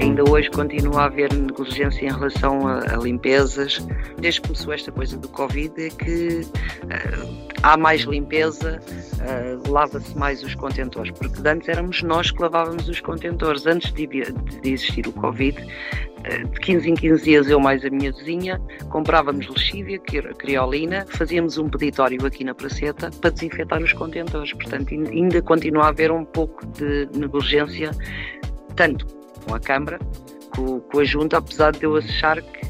Ainda hoje continua a haver negligência em relação a, a limpezas. Desde que começou esta coisa do Covid é que uh, há mais limpeza, uh, lava-se mais os contentores, porque antes éramos nós que lavávamos os contentores. Antes de, de existir o Covid, uh, de 15 em 15 dias eu mais a minha vizinha comprávamos lexívia, criolina, fazíamos um peditório aqui na praceta para desinfetar os contentores. Portanto, ainda continua a haver um pouco de negligência, tanto com a Câmara, com, com a Junta, apesar de eu achar que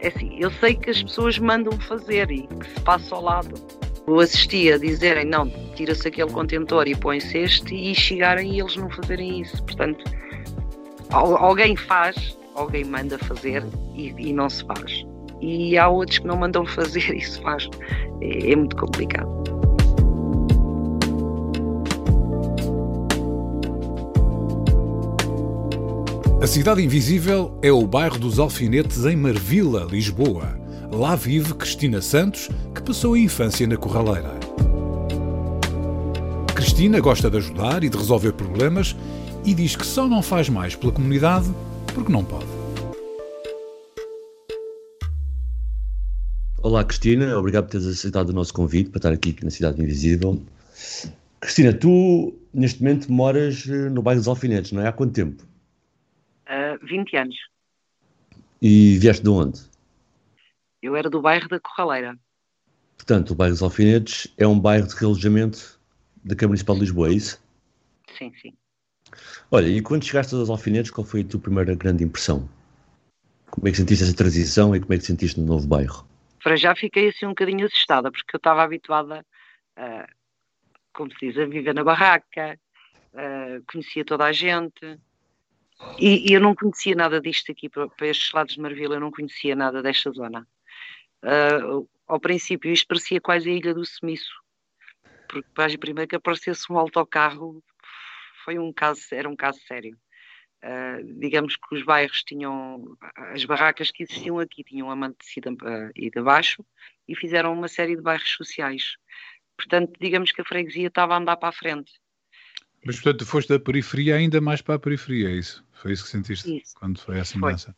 é assim, eu sei que as pessoas mandam fazer e que se passa ao lado. Eu assisti a dizerem, não, tira-se aquele contentor e põe-se este e chegarem e eles não fazerem isso. Portanto, alguém faz, alguém manda fazer e, e não se faz. E há outros que não mandam fazer e se faz. É, é muito complicado. A Cidade Invisível é o bairro dos Alfinetes em Marvila, Lisboa. Lá vive Cristina Santos, que passou a infância na Corraleira. Cristina gosta de ajudar e de resolver problemas e diz que só não faz mais pela comunidade porque não pode. Olá Cristina, obrigado por teres aceitado o nosso convite para estar aqui na Cidade Invisível. Cristina, tu neste momento moras eh, no bairro dos Alfinetes, não é? Há quanto tempo? Uh, 20 anos. E vieste de onde? Eu era do bairro da Corraleira. Portanto, o bairro dos Alfinetes é um bairro de realojamento da Câmara Municipal de Lisboa, é isso? Sim, sim. Olha, e quando chegaste aos Alfinetes, qual foi a tua primeira grande impressão? Como é que sentiste essa transição e como é que sentiste no novo bairro? Para já fiquei assim um bocadinho assustada, porque eu estava habituada, a, como se diz, a viver na barraca, conhecia toda a gente, e, e, eu não conhecia nada disto aqui, para, estes lados de Marvila, eu não conhecia nada desta zona. Uh, ao princípio, isto parecia quase a Ilha do Semiço, porque para primeiro que aparecesse um autocarro foi um caso, era um caso sério. Uh, digamos que os bairros tinham, as barracas que existiam aqui tinham a mantecida uh, e de baixo e fizeram uma série de bairros sociais. Portanto, digamos que a freguesia estava a andar para a frente. Mas, portanto, foste da periferia ainda mais para a periferia, é isso? Foi isso que sentiste isso. quando foi essa mudança?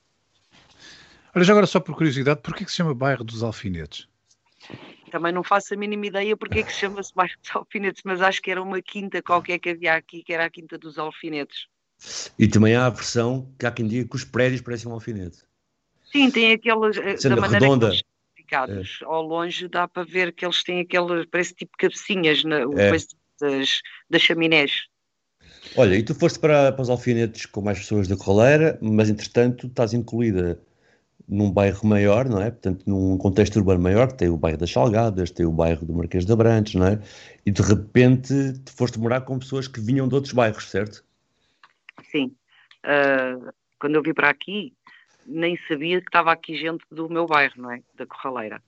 Olha, já agora só por curiosidade, porquê que se chama bairro dos Alfinetes? Também não faço a mínima ideia porque é que se chama-se bairro dos Alfinetes, mas acho que era uma quinta qualquer que havia aqui, que era a quinta dos Alfinetes. E também há a versão que há quem diga que os prédios parecem um alfinete. Sim, tem aqueles, eh, Sendo da maneira redonda. que é. Ao longe dá para ver que eles têm aqueles, parece tipo cabecinhas na, é. das, das chaminés. Olha, e tu foste para, para os alfinetes com mais pessoas da Corraleira, mas entretanto estás incluída num bairro maior, não é? Portanto, num contexto urbano maior, que tem o bairro das Salgadas, tem o bairro do Marquês de Abrantes, não é? E de repente tu foste morar com pessoas que vinham de outros bairros, certo? Sim. Uh, quando eu vim para aqui, nem sabia que estava aqui gente do meu bairro, não é? Da Corraleira.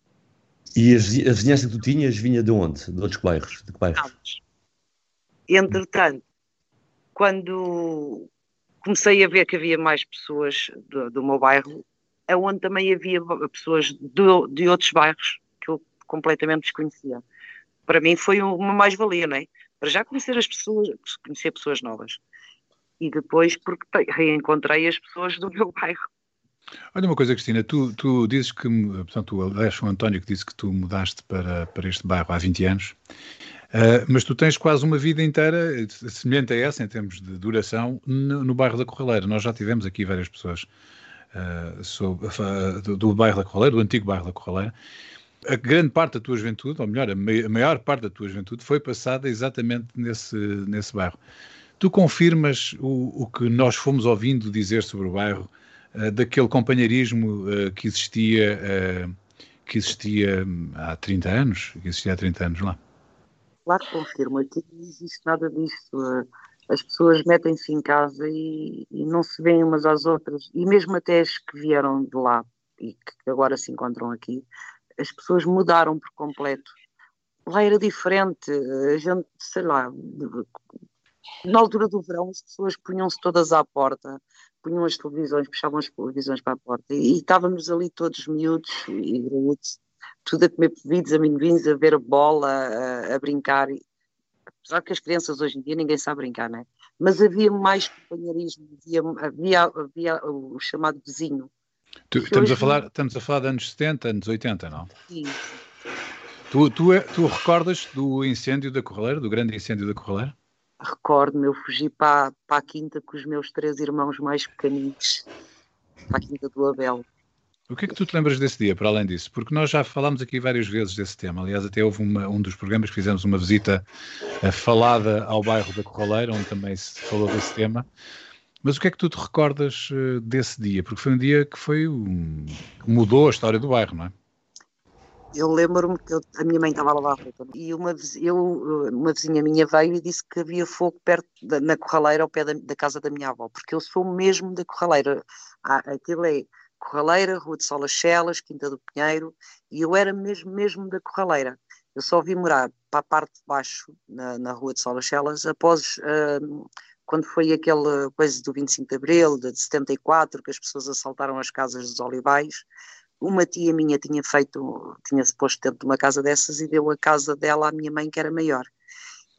E a vizinhança que tu tinhas vinha de onde? De outros bairros? De que bairros? Entretanto, quando comecei a ver que havia mais pessoas do, do meu bairro, onde também havia pessoas de outros bairros que eu completamente desconhecia. Para mim foi uma mais-valia, não é? Para já conhecer as pessoas, conhecer pessoas novas. E depois porque reencontrei as pessoas do meu bairro. Olha uma coisa, Cristina, tu, tu dizes que, portanto, o Aleixo António que disse que tu mudaste para, para este bairro há 20 anos Uh, mas tu tens quase uma vida inteira semelhante a essa, em termos de duração, no, no bairro da Corraleira. Nós já tivemos aqui várias pessoas uh, sobre, uh, do, do, bairro da Corraleira, do antigo bairro da Corraleira. A grande parte da tua juventude, ou melhor, a, a maior parte da tua juventude, foi passada exatamente nesse, nesse bairro. Tu confirmas o, o que nós fomos ouvindo dizer sobre o bairro, daquele companheirismo que existia que existia há 30 anos, que existia há 30 anos lá? Claro que confirmo, aqui não existe nada disso. as pessoas metem-se em casa e, e, não se veem umas às outras, e mesmo até as que vieram de lá e que agora se encontram aqui, as pessoas mudaram por completo. Lá era diferente, a gente, sei lá, na altura do verão as pessoas punham-se todas à porta, punham as televisões, puxavam as televisões para a porta e, e estávamos ali todos miúdos e graúdos, tudo a comer bebidos, amendoins, a ver a bola, a, a brincar. Apesar que as crianças hoje em dia ninguém sabe brincar, não é? Mas havia mais companheirismo, havia, havia, havia o chamado vizinho. Tu, estamos, a falar, estamos a falar de anos 70, anos 80, não? Sim. Tu, tu, é, tu recordas do incêndio da Corraleira, do grande incêndio da Corraleira? Recordo-me, eu fugi para, para a quinta com os meus três irmãos mais pequeninos, para a quinta do Abel. O que é que tu te lembras desse dia, para além disso? Porque nós já falámos aqui várias vezes desse tema. Aliás, até houve uma, um dos programas que fizemos uma visita uh, falada ao bairro da Corraleira, onde também se falou desse tema. Mas o que é que tu te recordas uh, desse dia? Porque foi um dia que foi um, mudou a história do bairro, não é? Eu lembro-me que eu, a minha mãe estava a lavar roupa e uma, eu, uma vizinha minha veio e disse que havia fogo perto da, na Corraleira, ao pé da, da, casa da minha avó, porque eu sou mesmo da Corraleira. Ah, aquilo é Corraleira, Rua de Solas Chelas, Quinta do Pinheiro, e eu era mesmo, mesmo da Corraleira. Eu só vim morar para a parte de baixo, na, na Rua de Solas Chelas, após, uh, quando foi aquela coisa do 25 de Abril, de 74, que as pessoas assaltaram as casas dos Olivais, uma tia minha tinha feito, tinha-se posto dentro de uma casa dessas e deu a casa dela à minha mãe, que era maior.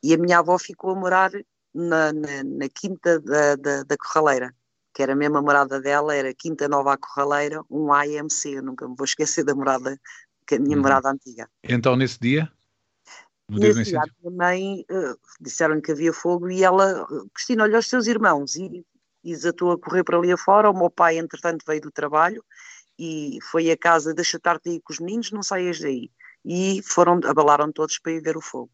E a minha avó ficou a morar na, na, na quinta da, da, da Corraleira que era a mesma morada dela, era Quinta Nova Corraleira, um AMC, eu nunca me vou esquecer da morada, que é a minha uhum. morada antiga. Então, nesse dia? No nesse dia, a minha mãe uh, disseram que havia fogo e ela, Cristina, olha os seus irmãos, e, e desatou a correr para ali afora, o meu pai, entretanto, veio do trabalho e foi a casa, deixa estar-te aí com os meninos, não saias daí. E foram, abalaram todos para ir ver o fogo.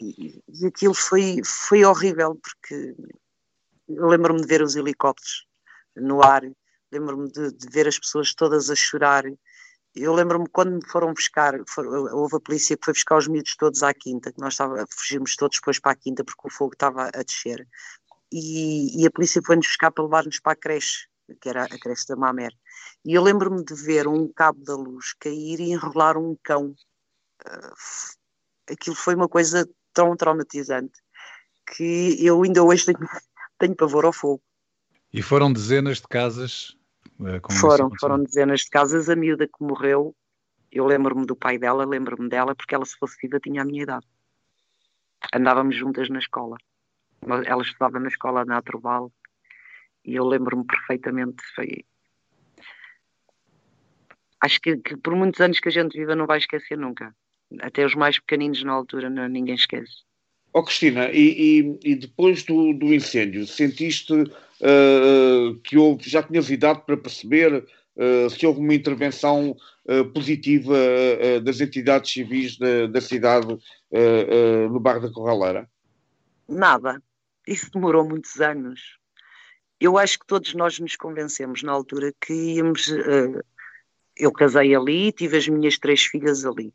E, e aquilo foi, foi horrível, porque lembro-me de ver os helicópteros no ar, lembro-me de, de, ver as pessoas todas a chorar. Eu lembro-me quando me foram buscar, houve a polícia que foi buscar os miúdos todos à quinta, que nós estava, fugimos todos depois para a quinta porque o fogo estava a descer. E, e a polícia foi-nos buscar para levar-nos para a creche, que era a creche da Mamer. E eu lembro-me de ver um cabo da luz cair e enrolar um cão. Uh, aquilo foi uma coisa tão traumatizante que eu ainda hoje tenho, tenho pavor ao fogo. E foram dezenas de casas? Eh, foram, foram dezenas de casas. A miúda que morreu, eu lembro-me do pai dela, lembro-me dela, porque ela, se fosse viva, tinha a minha idade. Andávamos juntas na escola. Ela estudava na escola na Atroval e eu lembro-me perfeitamente. Foi... Acho que, que, por muitos anos que a gente viva não vai esquecer nunca. Até os mais pequeninos na altura não, ninguém esquece. Oh, Cristina, e, e, e depois do, do, incêndio, sentiste uh, que houve, já tinhas idade para perceber uh, se houve uma intervenção uh, positiva das entidades civis da, da cidade no bairro da Corraleira? Nada. Isso demorou muitos anos. Eu acho que todos nós nos convencemos na altura que íamos. eu casei ali, tive as minhas três filhas ali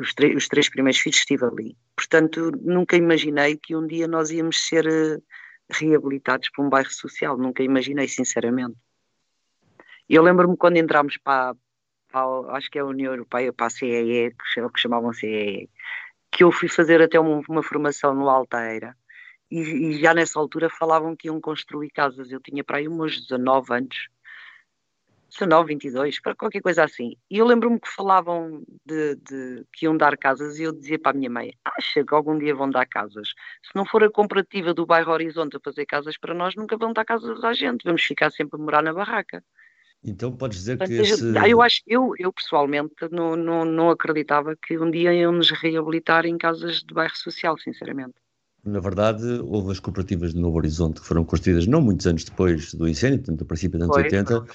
Os, os, três primeiros filhos estive ali. Portanto, nunca imaginei que um dia nós íamos ser uh, reabilitados para um bairro social. Nunca imaginei, sinceramente. Eu lembro-me quando entramos para, para, acho que é a União Europeia, para a CEE, que, que chamavam CEE, que eu fui fazer até uma, uma formação no Altaira. E, e, já nessa altura falavam que iam construir casas. Eu tinha para aí uns 19 anos 19, 22, para qualquer coisa assim. E eu lembro-me que falavam de, de, que iam dar casas e eu dizia para a minha mãe: acha que algum dia vão dar casas? Se não for a comparativa do bairro Horizonte a fazer casas para nós, nunca vão dar casas à gente, vamos ficar sempre a morar na barraca. Então podes dizer Portanto, que esse... eu acho eu, eu pessoalmente não, não, não acreditava que um dia iam nos reabilitar em casas de bairro social, sinceramente. Na verdade, houve as cooperativas de Novo Horizonte que foram construídas não muitos anos depois do incêndio, portanto, a princípio dos anos 80,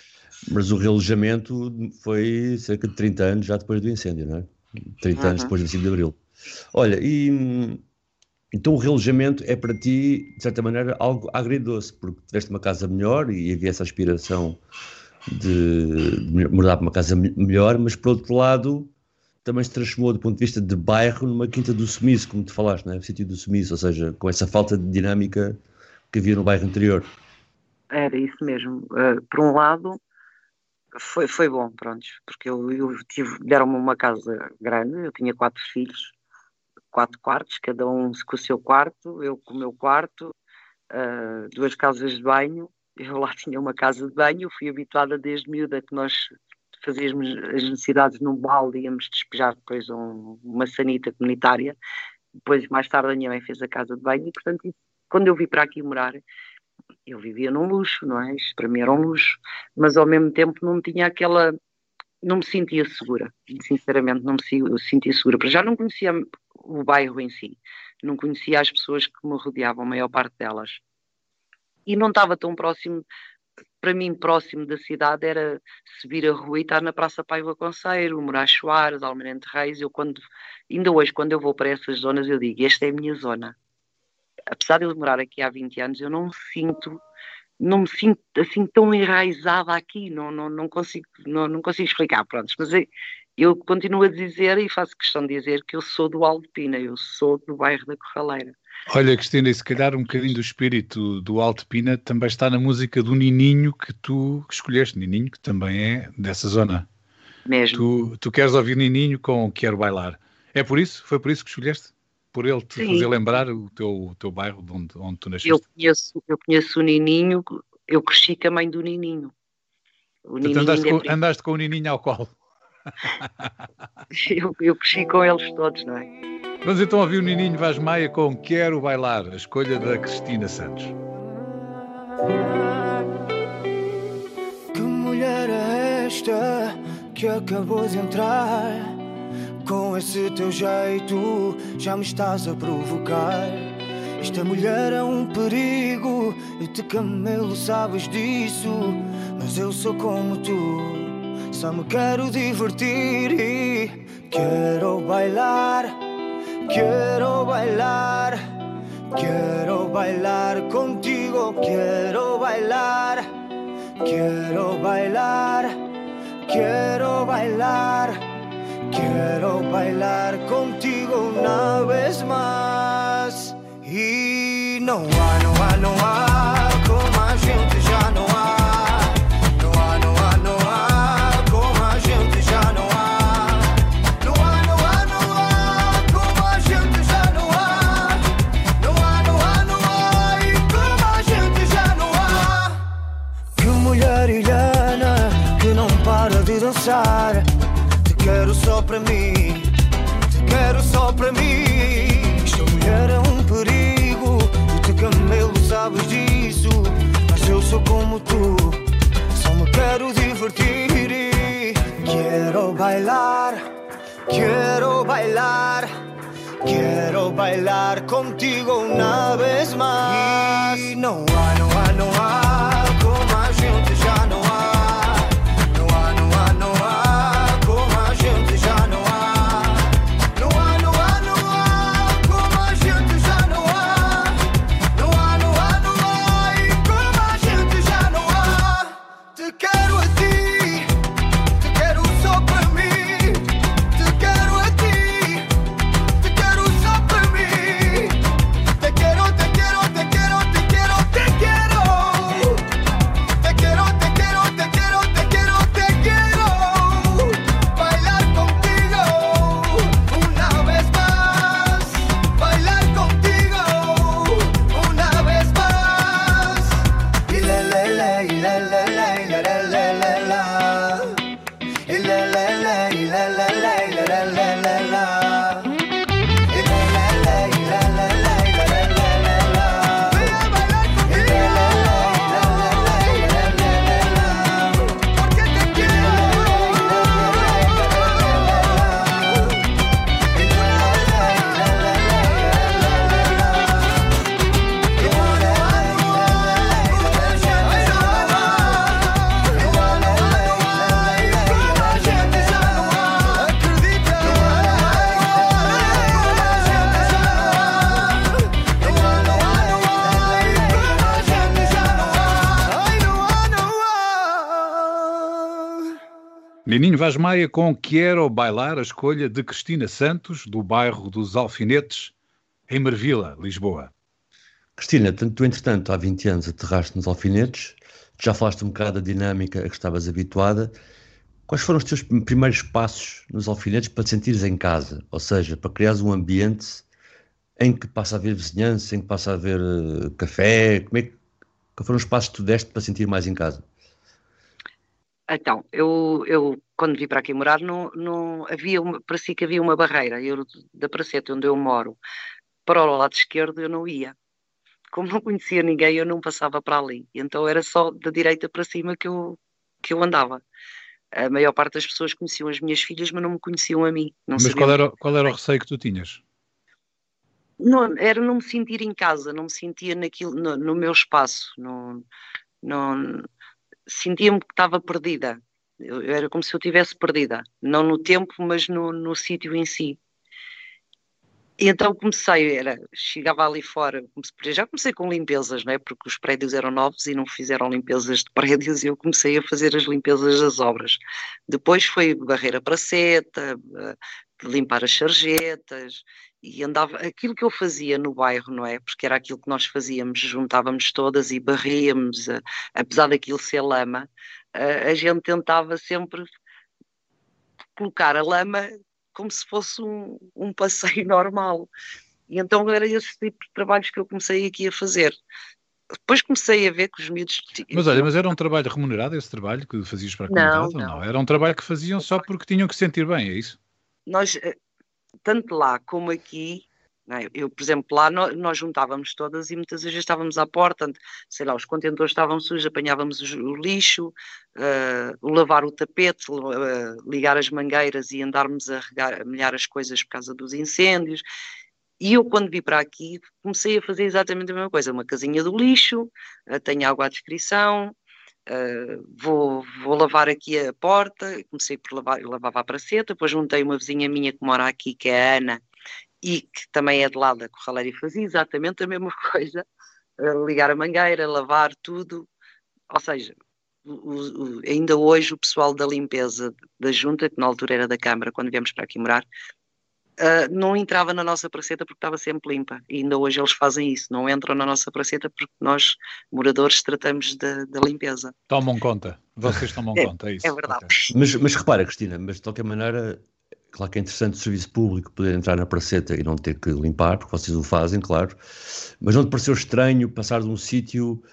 mas o realojamento foi cerca de 30 anos já depois do incêndio, não é? 30 uhum. anos depois do 5 de Abril. Olha, e então o realojamento é para ti, de certa maneira, algo agridoce, porque tiveste uma casa melhor e havia essa aspiração de, de morar para uma casa melhor, mas por outro lado, também se transformou do ponto de vista de bairro numa quinta do sumiço, como tu falaste, não é? O sítio do sumiço, ou seja, com essa falta de dinâmica que havia no bairro anterior. Era isso mesmo. Uh, por um lado, foi, foi bom, pronto, porque eu, eu tive, deram-me uma casa grande, eu tinha quatro filhos, quatro quartos, cada um com o seu quarto, eu com o meu quarto, uh, duas casas de banho, eu lá tinha uma casa de banho, fui habituada desde miúda que nós fazíamos as necessidades num balde, íamos despejar depois um, uma sanita comunitária, depois mais tarde a minha mãe fez a casa de banho e portanto quando eu vim para aqui morar eu vivia num luxo, não é? Isto para mim era um luxo, mas ao mesmo tempo não tinha aquela não me sentia segura, sinceramente não me sentia segura, para já não conhecia o bairro em si, não conhecia as pessoas que me rodeavam, a maior parte delas, e não estava tão próximo, para mim próximo da cidade era subir a rua e estar na Praça Paiva Conceiro, Moraes Soares, Almirante Reis, eu quando, ainda hoje quando eu vou para essas zonas eu digo, esta é a minha zona, apesar de eu morar aqui há 20 anos, eu não me sinto não me sinto assim tão enraizada aqui, não, não, não, consigo, não, não consigo explicar, pronto, mas eu continuo a dizer e faço questão de dizer que eu sou do Alto Pina, eu sou do bairro da Corraleira. Olha, Cristina, e se calhar um bocadinho do espírito do Alto Pina também está na música do Nininho que tu escolheste, Nininho, que também é dessa zona. Mesmo. Tu, tu queres ouvir Nininho com Quero Bailar. É por isso? Foi por isso que escolheste? Por ele te Sim. fazer lembrar o teu, o teu bairro onde, onde tu nasceste? Eu conheço, eu conheço o Nininho, eu cresci com a mãe do Nininho. O Nininho andaste, com, andaste com o Nininho ao colo. eu, eu cresci com eles todos, não é? Vamos então ouvir o Nininho Vaz Maia com Quero Bailar, a escolha da Cristina Santos. Que mulher é esta que acabou de entrar? Com esse teu jeito já me estás a provocar. Esta mulher é um perigo e te camelo, sabes disso. Mas eu sou como tu, só me quero divertir e quero bailar, quero bailar, quero bailar contigo, quero bailar, quero bailar, quero bailar. Quiero bailar contigo una vez más. Y no va, no va, no va, para mim, te quero só para mim. Esta mulher é um perigo, o teu camelo sabes disso. Mas eu sou como tu, só me quero divertir e quero bailar, quero bailar. Quero bailar contigo una vez. Y no há, no há, no há Nininho Vaz Maia com Quero Bailar, a escolha de Cristina Santos, do bairro dos Alfinetes, em Marvila, Lisboa. Cristina, tu entretanto há 20 anos aterraste nos Alfinetes, já falaste um bocado da dinâmica a que estavas habituada. Quais foram os teus primeiros passos nos Alfinetes para te sentires em casa? Ou seja, para criares um ambiente em que passa a haver vizinhança, em que passa a haver uh, café? Como é que, quais foram os passos que tu deste para sentir mais em casa? Então, eu, eu quando vim para aqui morar, não, não havia uma, parecia que havia uma barreira. Eu, da Praceta, onde eu moro, para o lado esquerdo eu não ia. Como não conhecia ninguém, eu não passava para ali. Então era só da direita para cima que eu, que eu andava. A maior parte das pessoas conheciam as minhas filhas, mas não me conheciam a mim. mas qual era, qual era o receio que tu tinhas? Não, era não me sentir em casa, não me sentia naquilo, no, no meu espaço. Não, não, sentia-me que estava perdida. Eu, era como se eu tivesse perdida, não no tempo, mas no, no sítio em si. E então comecei, era, chegava ali fora, comecei, já comecei com limpezas, não é? porque os prédios eram novos e não fizeram limpezas de prédios e eu comecei a fazer as limpezas das obras. Depois foi barreira para seta, limpar as sarjetas, e andava, aquilo que eu fazia no bairro, não é? Porque era aquilo que nós fazíamos, juntávamos todas e barríamos, a, apesar daquilo ser lama, a, a, gente tentava sempre colocar a lama como se fosse um, um passeio normal. E então era esse tipo de trabalhos que eu comecei aqui a fazer. Depois comecei a ver que os miúdos. Mas olha, mas era um trabalho remunerado esse trabalho que fazias para a comunidade? Não, não. não? Era um trabalho que faziam só porque tinham que sentir bem, é isso? Nós, eh, tanto lá como aqui, é? eu, por exemplo, lá nós, nós, juntávamos todas e muitas vezes estávamos à porta, sei lá, os contentores estavam sujos, apanhávamos o, lixo, uh, lavar o tapete, uh, ligar as mangueiras e andarmos a, regar, a as coisas por causa dos incêndios. E eu, quando vim para aqui, comecei a fazer exatamente a mesma coisa: uma casinha do lixo, tenho água à descrição, Uh, vou, vou lavar aqui a porta, comecei por lavar, eu lavava a praceta, depois juntei uma vizinha minha que mora aqui, que é a Ana, e que também é de lá da Corraleira e fazia exatamente a mesma coisa, ligar a mangueira, lavar tudo, ou seja, o, o, ainda hoje o pessoal da limpeza da junta, que na altura era da Câmara, quando viemos para aqui morar, Uh, não entrava na nossa praceta porque estava sempre limpa. E ainda hoje eles fazem isso, não entram na nossa praceta porque nós, moradores, tratamos da, da limpeza. Tomam conta, vocês tomam é, conta, é isso. É verdade. Okay. Mas, mas repara, Cristina, mas de qualquer maneira, claro que é interessante o serviço público poder entrar na praceta e não ter que limpar, porque vocês o fazem, claro, mas não te pareceu estranho passar de um sítio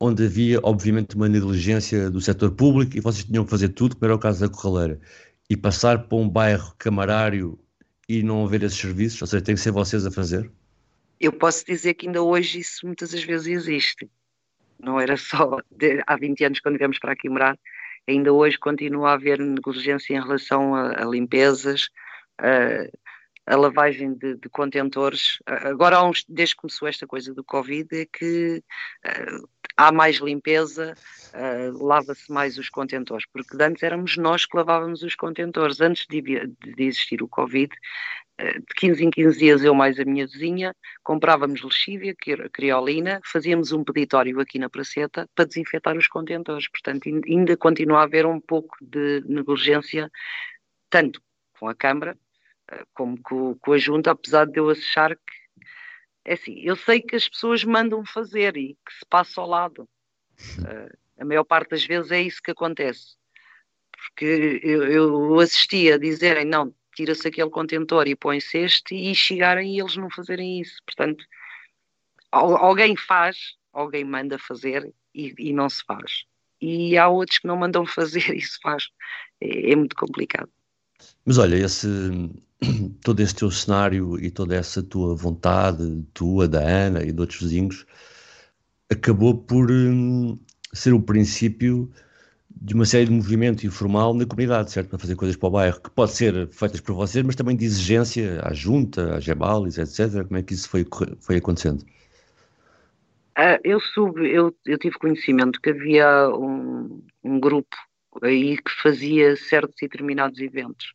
onde havia, obviamente, uma negligência do setor público e vocês tinham que fazer tudo, como era o caso da Corraleira, e passar para um bairro camarário e não haver esses serviços? Ou seja, tem que ser vocês a fazer? Eu posso dizer que ainda hoje isso muitas das vezes existe. Não era só de, há 20 anos quando viemos para aqui morar, ainda hoje continua a haver negligência em relação a, a limpezas, a, a lavagem de, de, contentores. Agora, desde que começou esta coisa do Covid, é que uh, há mais limpeza, uh, lava-se mais os contentores, porque antes éramos nós que lavávamos os contentores. Antes de, de existir o Covid, uh, de 15 em 15 dias, eu mais a minha vizinha, comprávamos lexívia, criolina, fazíamos um peditório aqui na Praceta para desinfetar os contentores. Portanto, ainda continua a haver um pouco de negligência, tanto com a Câmara como com, com a Junta, apesar de eu achar que é assim, eu sei que as pessoas mandam fazer e que se passa ao lado. Uh, a maior parte das vezes é isso que acontece. Porque eu, eu assistia a dizerem, não, tira-se aquele contentor e põe-se este, e chegarem e eles não fazerem isso. Portanto, alguém faz, alguém manda fazer e, e não se faz. E há outros que não mandam fazer e se faz. É, é muito complicado. Mas olha, esse, todo esse teu cenário e toda essa tua vontade, tua, da Ana e de outros vizinhos, acabou por hum, ser o princípio de uma série de movimento informal na comunidade, certo? Para fazer coisas para o bairro, que pode ser feitas por vocês, mas também de exigência à junta, à Gebalis, etc. Como é que isso foi, foi acontecendo? Uh, eu soube, eu, eu tive conhecimento que havia um, um grupo aí que fazia certos e determinados eventos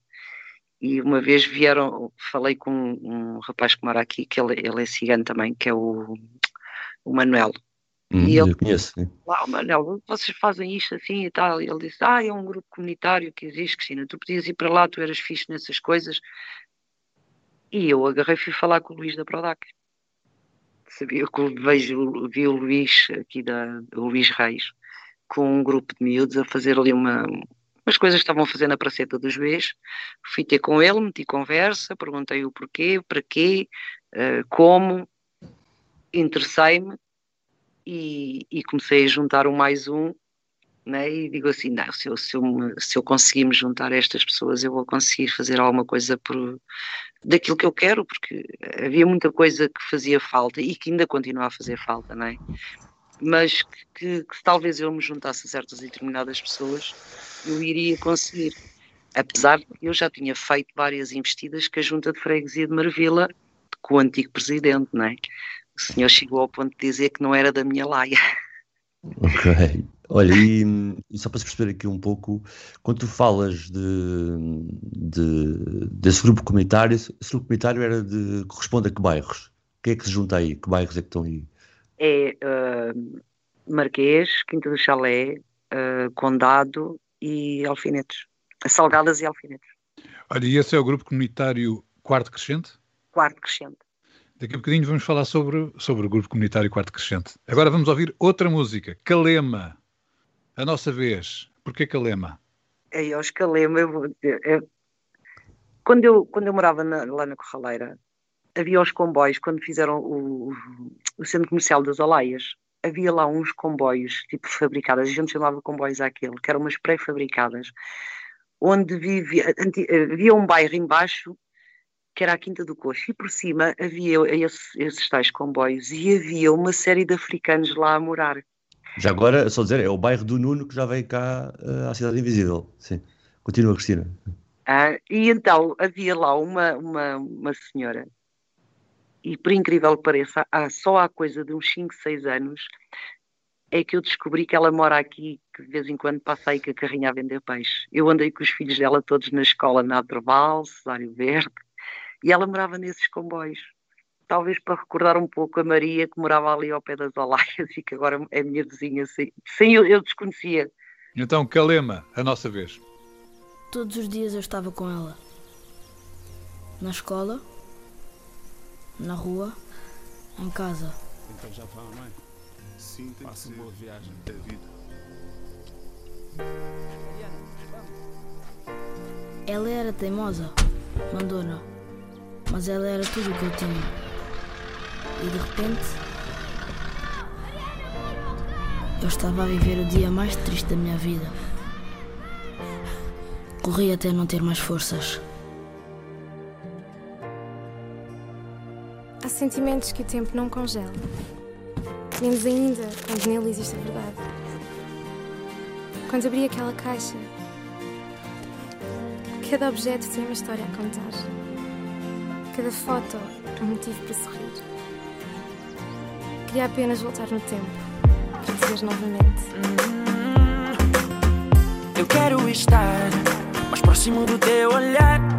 e uma vez vieram, falei com um, rapaz que mora aqui, que ele, ele é cigano também, que é o, o Manuel, Hum, e ele, conheço. sim. lá, Manel, vocês fazem isto assim e tal. E ele disse, ah, é um grupo comunitário que existe, Cristina, tu podias ir para lá, tu eras fixe nessas coisas. E eu agarrei e fui falar com o Luís da Prodac. Sabia que vejo, vi o Luís aqui da, o Luís Reis, com um grupo de miúdos a fazer ali uma, umas coisas que estavam a fazer na Praceta dos Bês. Fui ter com ele, meti conversa, perguntei o porquê, para quê, eh, como, interessei-me e, e comecei a juntar um mais um, né? e digo assim, não, se eu, se, eu, se eu conseguir me juntar a estas pessoas, eu vou conseguir fazer alguma coisa por, daquilo que eu quero, porque havia muita coisa que fazia falta e que ainda continua a fazer falta, não é? Mas que, que- que talvez eu me juntasse a certas e determinadas pessoas, eu iria conseguir. Apesar de que eu já tinha feito várias investidas com a Junta de Freguesia de Marvila, com o antigo presidente, não é? O senhor chegou ao ponto de dizer que não era da minha laia. Ok. Olha, e, e só para se perceber aqui um pouco, quando tu falas de, de- desse grupo comunitário, esse grupo comunitário era de, corresponde a que bairros? Quem é que se junta aí? Que bairros é que estão aí? É ah, Marquês, Quinta do Chalé, ah, Condado e Alfinetes. Salgadas e Alfinetes. Olha, e esse é o grupo comunitário Quarto Crescente? Quarto crescente. Daqui a bocadinho vamos falar sobre, sobre o grupo comunitário Quarto Crescente. Agora vamos ouvir outra música, Calema. A nossa vez. Porquê Calema? Aí aos Calema, eu vou dizer, é- quando, eu, quando eu morava na- lá na Corraleira, havia os comboios, quando fizeram o, o centro comercial das Olaias, havia lá uns comboios, tipo fabricadas, a gente chamava comboios àquele, que eram umas pré-fabricadas, onde vivia, havia um bairro embaixo, que era a Quinta do Coxo, e por cima havia esse- esses tais comboios, e havia uma série de africanos lá a morar. Já agora, só dizer, é o bairro do Nuno que já veio cá eh, à Cidade Invisível. Sim. Continua, Cristina. Ah, e então havia lá uma, uma, uma senhora, e por incrível que pareça, há, só há coisa de uns 5, 6 anos é que eu descobri que ela mora aqui, que de vez em quando passa aí com a carrinha a vender peixe. Eu andei com os filhos dela todos na escola na Adroval, Cesário Verde, e ela morava nesses comboios. Talvez para recordar um pouco a Maria, que morava ali ao pé das Olaias e que agora é minha vizinha. Sem, sem eu, eu desconhecia. Então, Calema, a nossa vez. Todos os dias eu estava com ela. Na escola, na rua, em casa. Então já vão, não é? Sim, tem Faça boa viagem. Da vida. Ela era teimosa, mandona, mas ela era tudo o que eu tinha. E de repente, eu estava a viver o dia mais triste da minha vida. Corri até não ter mais forças. Sentimentos que o tempo não congela. Menos ainda quando nele existe a verdade. Quando abri aquela caixa, cada objeto tem uma história a contar. Cada foto um motivo para sorrir. Queria apenas voltar no tempo para dizer novamente. Eu quero estar mais próximo do teu olhar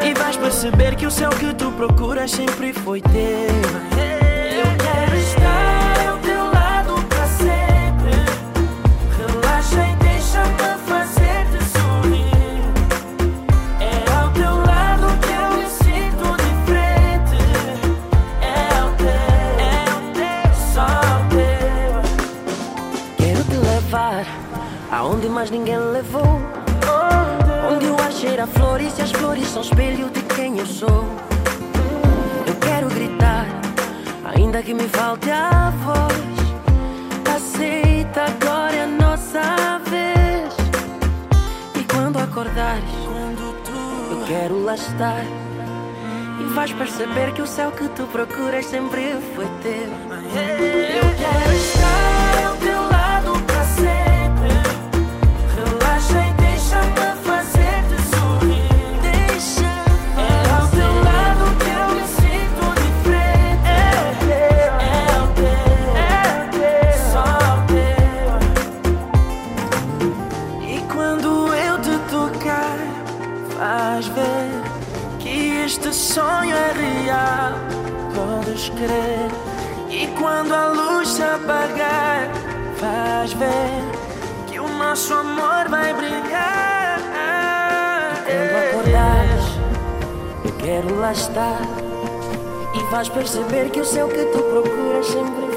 E vais perceber que o céu que tu procuras sempre foi teu. Eu quero estar ao teu lado para sempre. Relaxa e deixa-me fazer-te sorrir. É ao teu lado que eu me sinto diferente. É ao teu, é ao teu, só ao teu. Quero te levar aonde mais ninguém levou. Cheira a flores e as flores são espelho de quem eu sou. Eu quero gritar, ainda que me falte a voz. Aceita, agora é a nossa vez. E quando acordares, eu quero lá estar. E vais perceber que o céu que tu procuras sempre foi teu. Eu quero estar crer. E quando a luz se apagar, vais ver que o nosso amor vai brilhar. Quando acordares, eu quero lá estar. E vais perceber que o céu que tu procuras sempre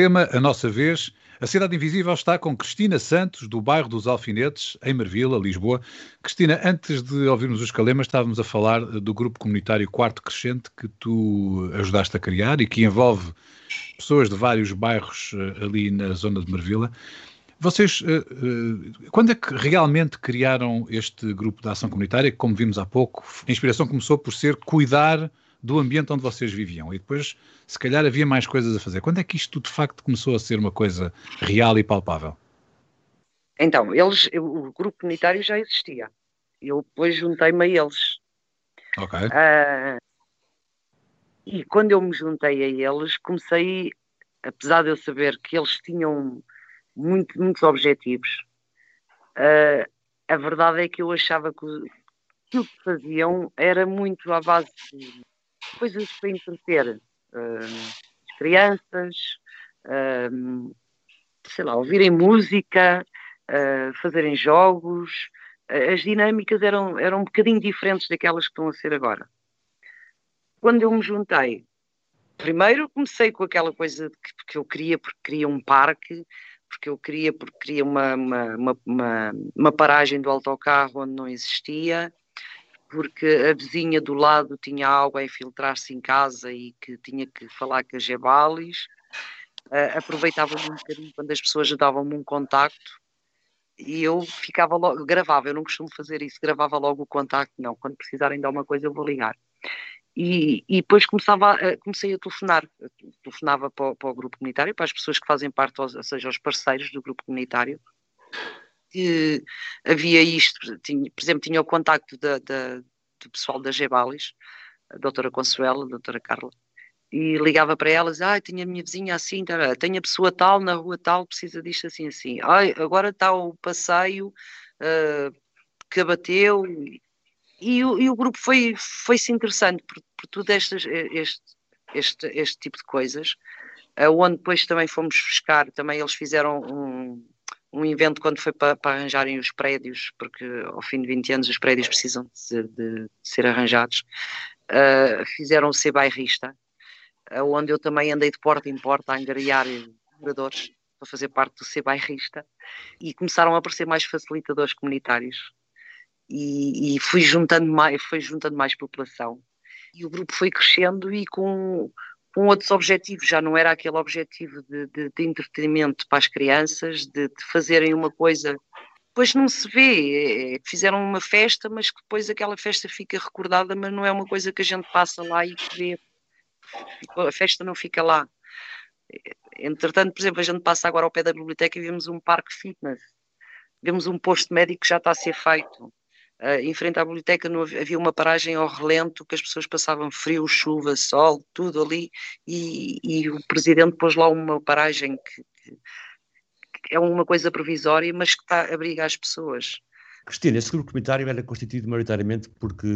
Calema, a nossa vez. A Cidade Invisível está com Cristina Santos, do bairro dos Alfinetes, em Marvila, Lisboa. Cristina, antes de ouvirmos os Calemas, estávamos a falar do grupo comunitário Quarto Crescente que tu ajudaste a criar e que envolve pessoas de vários bairros eh, ali na zona de Marvila. Vocês, eh, eh, quando é que realmente criaram este grupo de ação comunitária, como vimos há pouco, a inspiração começou por ser cuidar do ambiente onde vocês viviam e depois, se calhar, havia mais coisas a fazer. Quando é que isto, de facto, começou a ser uma coisa real e palpável? Então, eles, o grupo comunitário já existia. Eu depois juntei-me a eles. Ok. Ah, e quando eu me juntei a eles, comecei, apesar de eu saber que eles tinham muito, muitos objetivos, ah, a verdade é que eu achava que o- que o que faziam era muito à base de coisas para entreter as crianças, ah, sei lá, ouvirem música, ah, fazerem jogos. As dinâmicas eram, eram um bocadinho diferentes daquelas que estão a ser agora quando eu me juntei, primeiro comecei com aquela coisa que, porque eu queria, porque queria um parque, porque eu queria, porque queria uma, uma, uma, uma paragem do autocarro onde não existia, porque a vizinha do lado tinha água a infiltrar-se em casa e que tinha que falar com as jebalis. Uh, aproveitava-me um bocadinho quando as pessoas davam-me um contacto e eu ficava logo, gravava, eu não costumo fazer isso, gravava logo o contacto, não, quando precisarem de alguma coisa eu vou ligar. E, e depois começava a, comecei a telefonar, telefonava para, para o grupo comunitário, para as pessoas que fazem parte, ou seja, os parceiros do grupo comunitário, que havia isto, tinha, por exemplo, tinha o contacto da, da- do pessoal da Gebalis, a doutora Consuelo, a doutora Carla, e ligava para elas, ah, tenho a minha vizinha assim, tará, tenho a pessoa tal, na rua tal, precisa disto assim, assim, ai, agora está o passeio ah, que abateu, e, o, e o grupo foi, foi-se interessante por, por tudo estas, este, este, este tipo de coisas, ah, onde depois também fomos buscar, também eles fizeram um, um evento quando foi para, para arranjarem os prédios, porque ao fim de 20 anos os prédios precisam de, ser- de ser arranjados, ah, fizeram o ser bairrista, ah, onde eu também andei de porta em porta a angariar moradores para fazer parte do ser bairrista, e começaram a aparecer mais facilitadores comunitários, e, e fui juntando mais, foi juntando mais população, e o grupo foi crescendo e com, com outros objetivos, já não era aquele objetivo de, de, de entretenimento para as crianças, de, de fazerem uma coisa depois não se vê, é, fizeram uma festa, mas que depois aquela festa fica recordada, mas não é uma coisa que a gente passa lá e vê. A festa não fica lá. Entretanto, por exemplo, a gente passa agora ao pé da biblioteca e vemos um parque fitness, vemos um posto médico que já está a ser feito. Uh, em frente à biblioteca não havia havia uma paragem ao relento que as pessoas passavam frio, chuva, sol, tudo ali, e, e o presidente pôs lá uma paragem que, que é uma coisa provisória, mas que está a abrigar as pessoas. Cristina, esse grupo comunitário era constituído maioritariamente porque,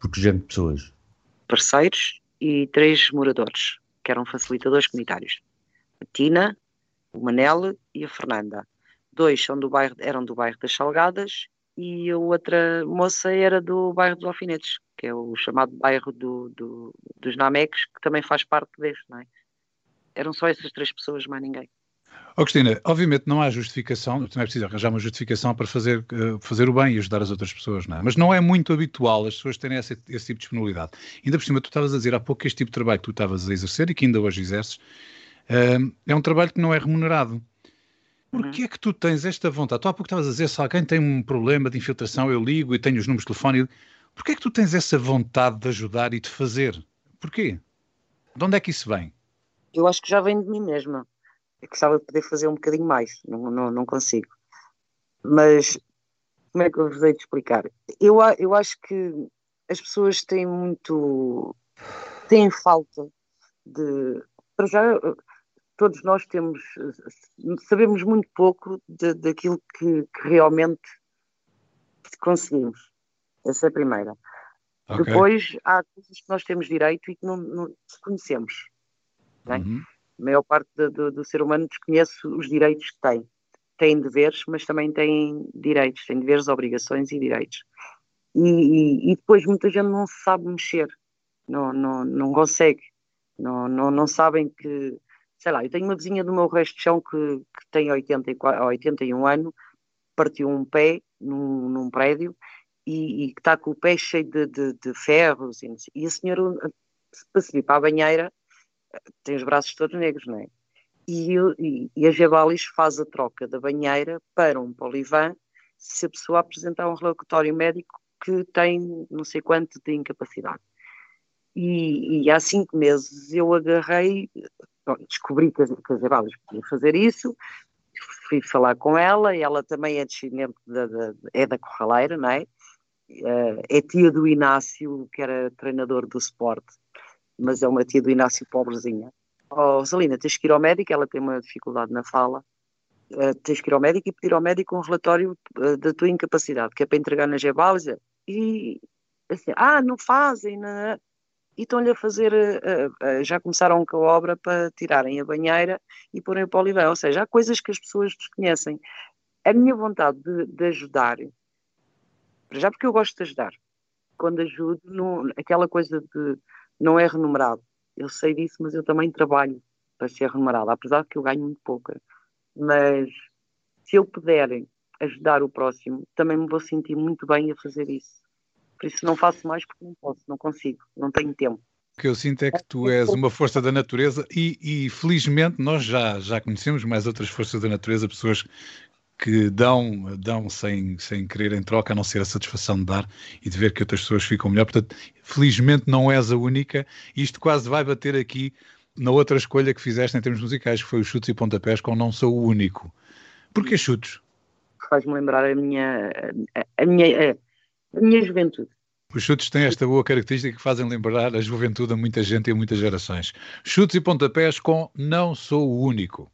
por que género de pessoas? Parceiros e três moradores, que eram facilitadores comunitários. A Tina, o Manel e a Fernanda. Dois são do bairro, eram do bairro das Salgadas e a outra moça era do bairro dos Alfinetes, que é o chamado bairro do, do, dos Nameques, que também faz parte deste, não é? Eram só essas três pessoas, mais ninguém. Oh, Cristina, obviamente não há justificação, não é preciso arranjar uma justificação para fazer, uh, fazer o bem e ajudar as outras pessoas, não é? Mas não é muito habitual as pessoas terem esse, esse tipo de disponibilidade. Ainda por cima, tu estavas a dizer há pouco que este tipo de trabalho que tu estavas a exercer e que ainda hoje exerces uh, é um trabalho que não é remunerado. Porquê é que tu tens esta vontade? Tu há pouco estavas a dizer, se alguém tem um problema de infiltração, eu ligo e tenho os números de telefone. Porquê é que tu tens essa vontade de ajudar e de fazer? Porquê? De onde é que isso vem? Eu acho que já vem de mim mesma. Eu gostava de poder fazer um bocadinho mais, não, não, não consigo. Mas como é que eu vos hei de explicar? Eu, eu acho que as pessoas têm muito. têm falta de. Para já, todos nós temos, sabemos muito pouco de, daquilo que, que, realmente conseguimos. Essa é a primeira. Okay. Depois há coisas que nós temos direito e que não, não desconhecemos. Não é? uhum. A maior parte do, do, do, ser humano desconhece os direitos que tem. Tem deveres, mas também tem direitos, tem deveres, obrigações e direitos. E, e, e depois muita gente não sabe mexer, não, não, não consegue, não, não, não sabem que sei lá, eu tenho uma vizinha do meu resto de chão que, que tem 84, 81 anos, partiu um pé num, num prédio e, e está com o pé cheio de, de, de ferros. E, e a senhora, para subir para a banheira, tem os braços todos negros, não é? E, e, e a Gebalis faz a troca da banheira para um polivan se a pessoa apresentar um relatório médico que tem não sei quanto de incapacidade. E, e há cinco meses eu agarrei descobri que, que as Ebalas podiam fazer isso, fui falar com ela, e ela também é descendente da, da, é da Corraleira, não é? Uh, é tia do Inácio, que era treinador do Sport, mas é uma tia do Inácio pobrezinha. Oh, Salina, tens que ir ao médico, ela tem uma dificuldade na fala, uh, tens que ir ao médico e pedir ao médico um relatório uh, da tua incapacidade, que é para entregar na Gebálise. E assim, ah, não fazem, não e estão-lhe a fazer, uh, uh, já começaram com a obra para tirarem a banheira e porem o polivan, ou seja, há coisas que as pessoas desconhecem. A minha vontade de, de ajudar, já porque eu gosto de ajudar, quando ajudo, aquela coisa de não é remunerado, eu sei disso, mas eu também trabalho para ser remunerado, apesar de que eu ganho muito pouca, mas se eu puder ajudar o próximo, também me vou sentir muito bem a fazer isso. Por isso não faço mais porque não posso, não consigo, não tenho tempo. O que eu sinto é que tu és uma força da natureza e, e felizmente nós já, já conhecemos mais outras forças da natureza, pessoas que dão, dão sem, sem querer em troca, a não ser a satisfação de dar e de ver que outras pessoas ficam melhor. Portanto, felizmente não és a única. Isto quase vai bater aqui na outra escolha que fizeste em termos musicais, que foi os chutes e pontapés com Não Sou o Único. Porquê chutes? Faz-me lembrar a minha, a, a minha, a minha juventude. Os chutes têm esta boa característica que fazem lembrar a juventude a muita gente e a muitas gerações. Chutes e pontapés com Não Sou o Único.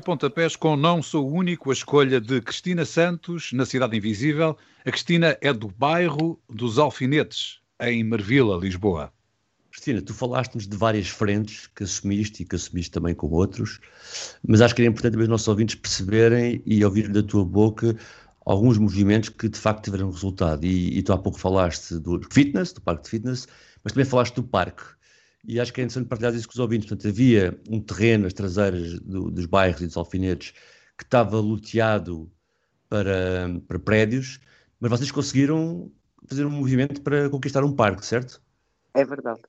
E pontapés com Não Sou o Único, a escolha de Cristina Santos, na Cidade Invisível. A Cristina é do bairro dos Alfinetes, em Marvila, Lisboa. Cristina, tu falaste-nos de várias frentes que assumiste e que assumiste também com outros, mas acho que era importante também os nossos ouvintes perceberem e ouvirem da tua boca alguns movimentos que de facto tiveram resultado. E, e tu há pouco falaste do fitness, do parque de fitness, mas também falaste do parque. E acho que é interessante partilhar isso com os ouvintes. Portanto, havia um terreno nas traseiras do, dos bairros e dos alfinetes que estava loteado para, para prédios, mas vocês conseguiram fazer um movimento para conquistar um parque, certo? É verdade.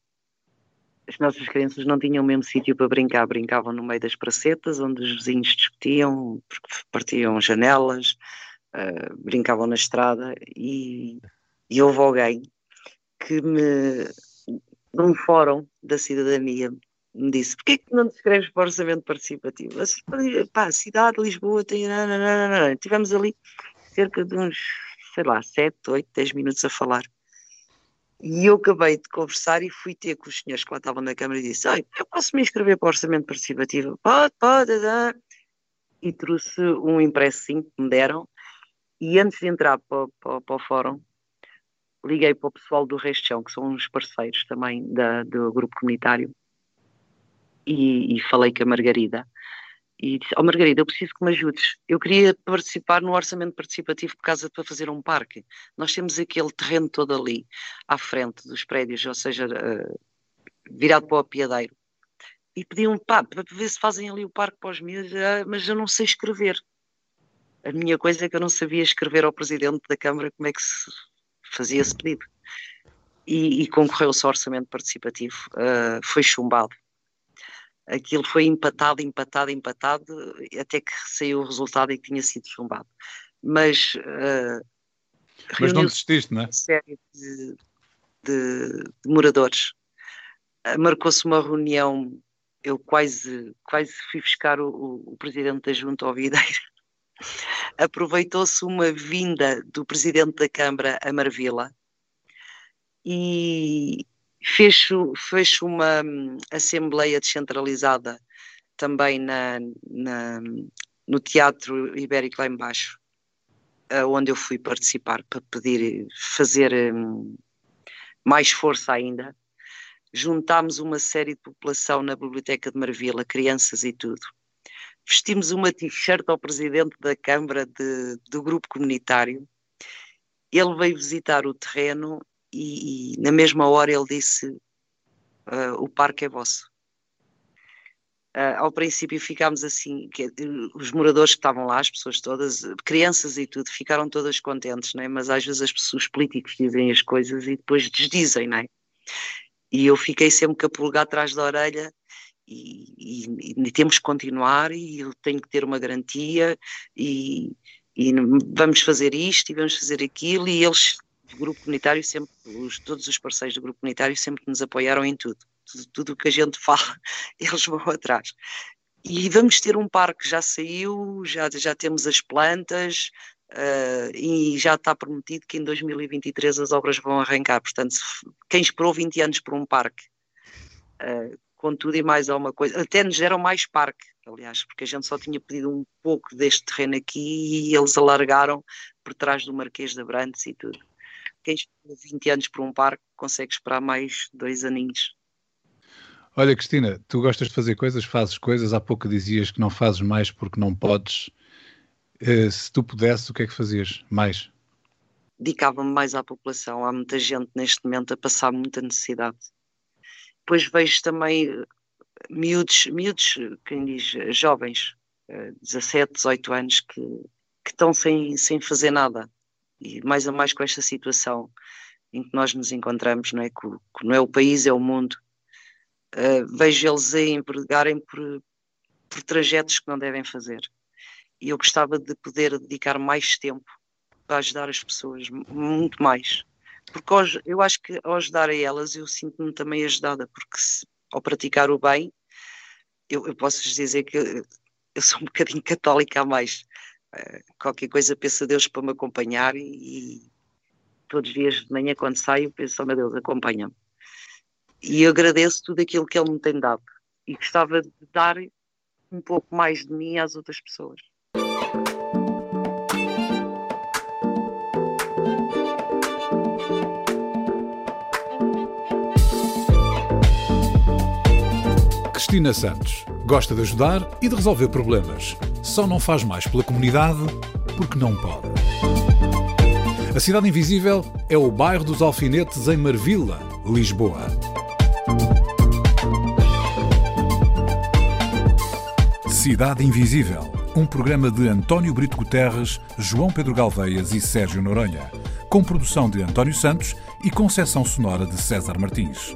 As nossas crianças não tinham o mesmo sítio para brincar, brincavam no meio das pracetas, onde os vizinhos discutiam, partiam janelas, uh, brincavam na estrada e, e houve alguém que me, num fórum da cidadania, me disse: porquê que não te escreves para o orçamento participativo? Pá, a cidade de Lisboa tem. Tivemos ali cerca de uns, sei lá, 7, 8, 10 minutos a falar. E eu acabei de conversar e fui ter com os senhores que lá estavam na Câmara e disse: Ai, eu posso me inscrever para o orçamento participativo? Pode, pode, dá. E trouxe um impresso sim que me deram. E antes de entrar para, para, para o fórum, liguei para o pessoal do Restão, que são uns parceiros também da, do grupo comunitário, e, e falei com a Margarida. E disse: Oh, Margarida, eu preciso que me ajudes. Eu queria participar no orçamento participativo por causa para fazer um parque. Nós temos aquele terreno todo ali, à frente dos prédios, ou seja, uh, virado para o apiadeiro. E pediam pá, para ver se fazem ali o parque para os miúdos, uh, mas eu não sei escrever. A minha coisa é que eu não sabia escrever ao presidente da Câmara como é que se fazia esse pedido. E, e concorreu-se ao orçamento participativo. Uh, foi chumbado aquilo foi empatado, empatado, empatado, até que saiu o resultado e que tinha sido chumbado. Mas. Uh, Mas não desististe, não é? série de, de, de moradores. Uh, Marcou-se uma reunião, eu quase, quase fui buscar o, o, o presidente da Junta ao Videira. Aproveitou-se uma vinda do presidente da Câmara a Marvila e, fez, fez uma hum, assembleia descentralizada também na, na, no Teatro Ibérico lá embaixo, onde eu fui participar para pedir, fazer um, mais força ainda. Juntámos uma série de população na Biblioteca de Marvila, crianças e tudo. Vestimos uma t-shirt ao presidente da Câmara de, do grupo comunitário. Ele veio visitar o terreno e, e, na mesma hora ele disse: uh, O parque é vosso. Uh, ao princípio ficámos assim, que, os moradores que estavam lá, as pessoas todas, crianças e tudo, ficaram todas contentes, né? mas às vezes as pessoas, os políticos dizem as coisas e depois desdizem, né? E eu fiquei sempre com a pulga atrás da orelha e, e, temos que continuar e eu tenho que ter uma garantia e, e vamos fazer isto e vamos fazer aquilo e eles o grupo comunitário sempre, os, todos os parceiros do grupo comunitário sempre nos apoiaram em tudo. Tudo o que a gente fala, eles vão atrás. E vamos ter um parque, já saiu, já, já temos as plantas uh, e já está prometido que em 2023 as obras vão arrancar. Portanto, quem esperou 20 anos por um parque, uh, com tudo e mais alguma coisa, até nos deram mais parque, aliás, porque a gente só tinha pedido um pouco deste terreno aqui e eles alargaram por trás do Marquês de Abrantes e tudo quem espera 20 anos por um parque consegue esperar mais dois aninhos. Olha, Cristina, tu gostas de fazer coisas, fazes coisas. Há pouco dizias que não fazes mais porque não podes. Uh, se tu pudesses, o que é que fazias mais? Dedicava-me mais à população. Há muita gente neste momento a passar muita necessidade. Depois vejo também eh, miúdos, miúdos quem diz, jovens, 17, eh, 18 anos, que, que estão sem, sem fazer nada e mais a mais com esta situação em que nós nos encontramos, não é? Que, que não é o país, é o mundo. Uh, vejo eles a empregarem por, por trajetos que não devem fazer. E eu gostava de poder dedicar mais tempo para ajudar as pessoas, muito mais. Porque hoje, eu acho que ao ajudar a elas eu sinto-me também ajudada, porque se, ao praticar o bem, eu, eu posso dizer que eu sou um bocadinho católica a mais. Eh, qualquer coisa peço a Deus para me acompanhar e, e todos os dias de manhã quando saio penso, oh meu Deus, acompanha-me. E eu agradeço tudo aquilo que Ele me tem dado e gostava de dar um pouco mais de mim às outras pessoas. Cristina Santos gosta de ajudar e de resolver problemas. Só não faz mais pela comunidade porque não pode. A Cidade Invisível é o bairro dos Alfinetes em Marvila, Lisboa. Cidade Invisível, um programa de António Brito Guterres, João Pedro Galveias e Sérgio Noronha, com produção de António Santos e concessão sonora de César Martins.